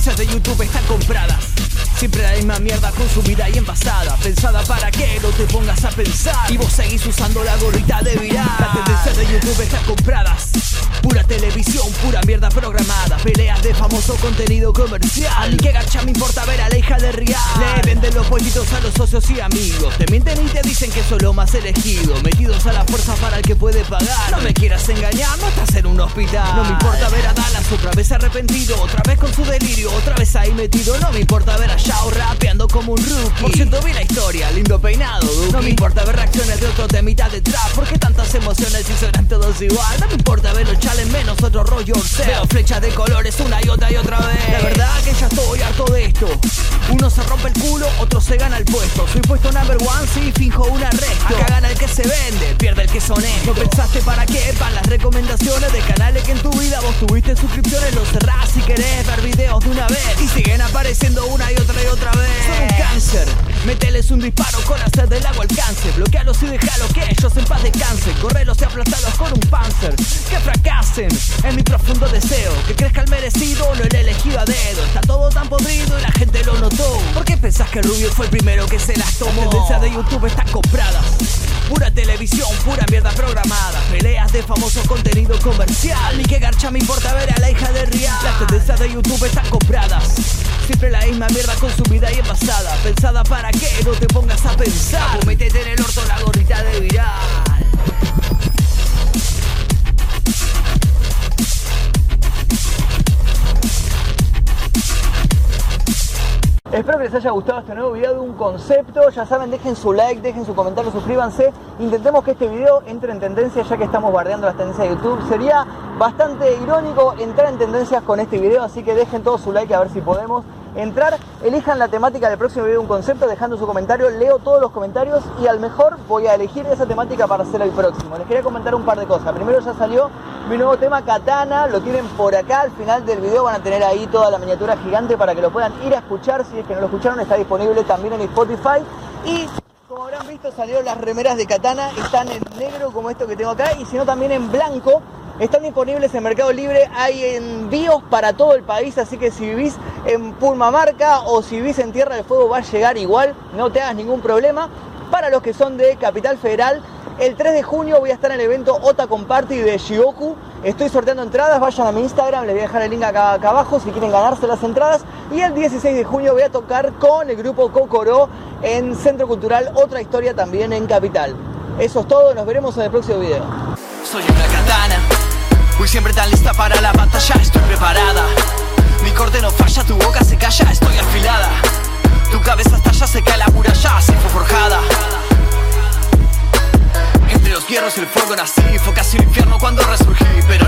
YouTube están compradas. Siempre la misma mierda consumida y envasada. Pensada para que no te pongas a pensar. Y vos seguís usando la gorrita de viral. Las tendencias de YouTube están compradas. Pura televisión, pura mierda programada Peleas de famoso contenido comercial. Y que garcha me importa ver a la hija de Rial Le venden los pollitos a los socios y amigos. Te mienten y te dicen que sos lo más elegido. Metidos a la fuerza para el que puede pagar. No me quieras engañar, no estás en un hospital. No me importa ver a Dallas otra vez arrepentido. Otra vez con su delirio, otra vez ahí metido. No me importa ver a Shao rapeando como un rookie. Por cierto vi la historia, lindo peinado. No me importa ver reacciones de otros de mitad de trap ¿Por qué tantas emociones si suenan todos igual? No me importa ver los otro rollo Veo flechas de colores una y otra y otra vez. La verdad que ya estoy harto de esto. Uno se rompe el culo, otro se gana el puesto. Soy puesto number one, sí, finjo un arresto. Acá gana el que se vende, pierde el que es honesto No pensaste para qué van las recomendaciones de canales que en tu vida vos tuviste suscripciones Los cerrás si querés ver videos de una vez. Y siguen apareciendo una mételes un disparo con hacer del agua alcance. Bloquealos y dejalos que ellos en paz descansen. Correlos y aplastalos con un panzer. Que fracasen, es mi profundo deseo. Que crezca el merecido, lo he elegido a dedo. Está todo tan podrido y la gente lo notó. ¿Por qué pensás que Rubio fue el primero que se las tomó? Las tendencias de YouTube están compradas Pura televisión, pura mierda programada. Peleas de famoso contenido comercial. Y que garcha me importa ver a la hija de Rial Las tendencias de YouTube están compradas Siempre la misma mierda consumida y envasada Pensada para que no te pongas a pensar Vos metete en el orto la gorrita de viral Espero que les haya gustado este nuevo video de un concepto. Ya saben, dejen su like, dejen su comentario, suscríbanse. Intentemos que este video entre en tendencia ya que estamos bardeando las tendencias de YouTube. Sería bastante irónico entrar en tendencias con este video, así que dejen todo su like a ver si podemos entrar. Elijan la temática del próximo video de un concepto dejando su comentario. Leo todos los comentarios y al mejor voy a elegir esa temática para hacer el próximo. Les quería comentar un par de cosas. Primero ya salió mi nuevo tema Katana, lo tienen por acá. Al final del video van a tener ahí toda la miniatura gigante para que lo puedan ir a escuchar. Si es que no lo escucharon, está disponible también en Spotify. Y como habrán visto, salieron las remeras de Katana. Están en negro como esto que tengo acá y si no también en blanco. Están disponibles en Mercado Libre, hay envíos para todo el país, así que si vivís en Purmamarca o si vivís en Tierra del Fuego va a llegar igual, no te hagas ningún problema. Para los que son de Capital Federal, el 3 de junio voy a estar en el evento Ota Party de Shioku. Estoy sorteando entradas, vayan a mi Instagram, les voy a dejar el link acá, acá abajo si quieren ganarse las entradas. Y el 16 de junio voy a tocar con el grupo Kokoro en Centro Cultural, otra historia también en Capital. Eso es todo, nos veremos en el próximo video. Soy una katana, voy siempre tan lista para la batalla, estoy preparada. Mi corte no falla, tu boca se calla, estoy afilada. Tu cabeza estalla, se cae la muralla, así fue forjada. Entre los hierros y el fuego nací, fue casi un infierno cuando resurgí, pero